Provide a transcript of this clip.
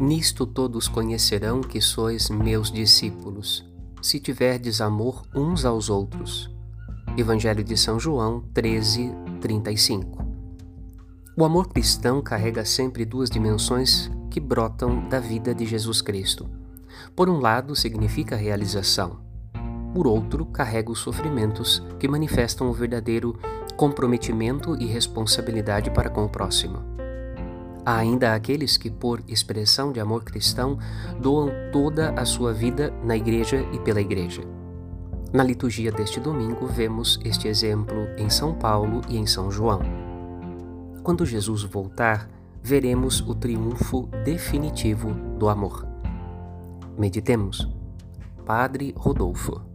Nisto todos conhecerão que sois meus discípulos, se tiverdes amor uns aos outros. Evangelho de São João 13, 35. O amor cristão carrega sempre duas dimensões que brotam da vida de Jesus Cristo. Por um lado, significa realização. Por outro, carrega os sofrimentos que manifestam o verdadeiro comprometimento e responsabilidade para com o próximo. Há ainda aqueles que, por expressão de amor cristão, doam toda a sua vida na igreja e pela igreja. Na liturgia deste domingo, vemos este exemplo em São Paulo e em São João. Quando Jesus voltar, veremos o triunfo definitivo do amor. Meditemos. Padre Rodolfo.